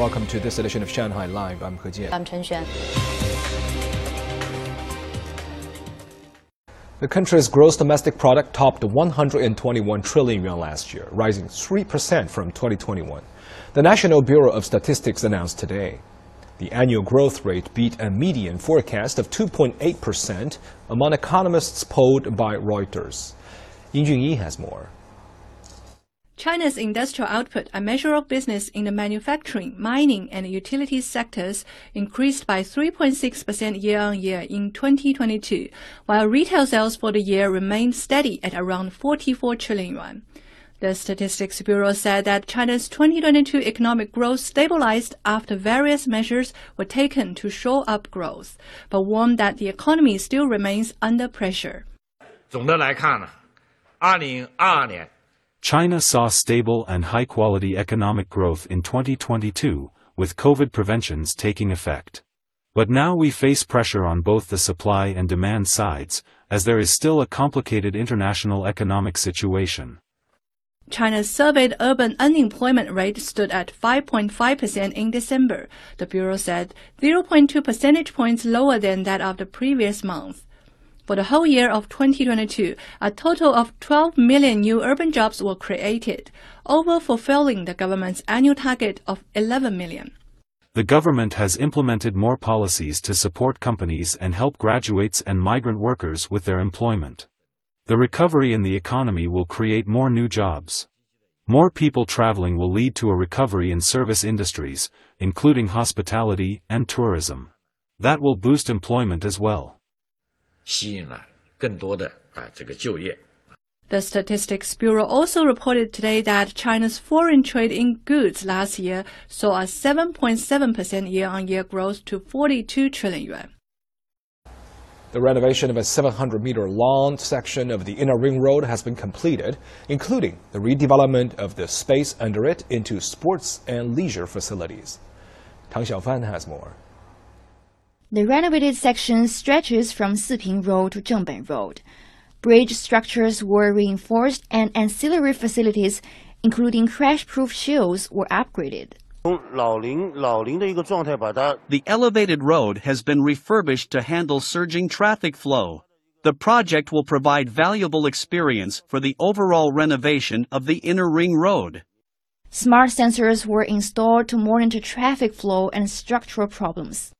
Welcome to this edition of Shanghai Live. I'm He Jian. I'm Chen Xuan. The country's gross domestic product topped 121 trillion yuan last year, rising 3% from 2021. The National Bureau of Statistics announced today. The annual growth rate beat a median forecast of 2.8% among economists polled by Reuters. Ying Junyi has more. China's industrial output, a measure of business in the manufacturing, mining, and utilities sectors, increased by 3.6% year-on-year in 2022, while retail sales for the year remained steady at around 44 trillion yuan. The Statistics Bureau said that China's 2022 economic growth stabilized after various measures were taken to shore up growth, but warned that the economy still remains under pressure. 总的来看呢，二零二二年 China saw stable and high-quality economic growth in 2022, with COVID preventions taking effect. But now we face pressure on both the supply and demand sides, as there is still a complicated international economic situation. China's surveyed urban unemployment rate stood at 5.5% in December, the Bureau said, 0.2 percentage points lower than that of the previous month. For the whole year of 2022, a total of 12 million new urban jobs were created, over fulfilling the government's annual target of 11 million. The government has implemented more policies to support companies and help graduates and migrant workers with their employment. The recovery in the economy will create more new jobs. More people traveling will lead to a recovery in service industries, including hospitality and tourism. That will boost employment as well. 吸引了更多的啊这个就业。 The Statistics Bureau also reported today that China's foreign trade in goods last year saw a 7.7% year-on-year growth to 42 trillion yuan. The renovation of a 700 meter long section of the inner ring road has been completed, including the redevelopment of the space under it into sports and leisure facilities. Tang Xiaofan has more. The renovated section stretches from Siping Road to Zhengben Road. Bridge structures were reinforced and ancillary facilities, including crash-proof shields, were upgraded. The elevated road has been refurbished to handle surging traffic flow. The project will provide valuable experience for the overall renovation of the inner ring road. Smart sensors were installed to monitor traffic flow and structural problems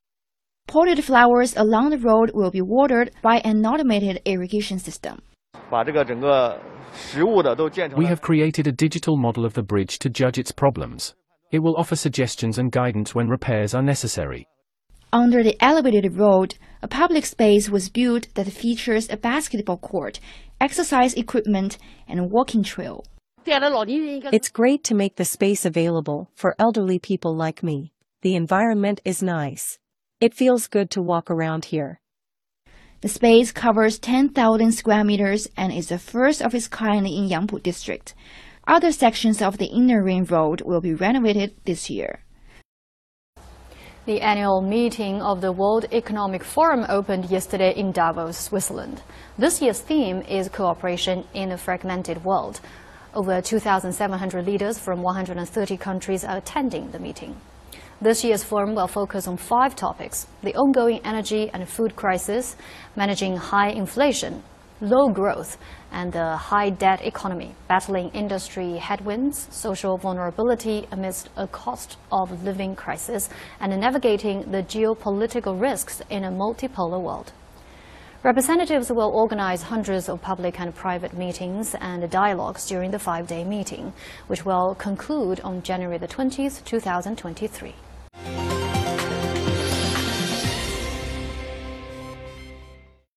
potted flowers along the road will be watered by an automated irrigation system. We have created a digital model of the bridge to judge its problems. It will offer suggestions and guidance when repairs are necessary. Under the elevated road, a public space was built that features a basketball court, exercise equipment, and a walking trail. It's great to make the space available for elderly people like me. The environment is nice. It feels good to walk around here. The space covers 10,000 square meters and is the first of its kind in Yangpu district. Other sections of the inner ring road will be renovated this year. The annual meeting of the World Economic Forum opened yesterday in Davos, Switzerland. This year's theme is cooperation in a fragmented world. Over 2,700 leaders from 130 countries are attending the meeting. This year's forum will focus on five topics the ongoing energy and food crisis, managing high inflation, low growth, and the high debt economy, battling industry headwinds, social vulnerability amidst a cost of living crisis, and navigating the geopolitical risks in a multipolar world. Representatives will organize hundreds of public and private meetings and dialogues during the five day meeting, which will conclude on January the 20th, 2023.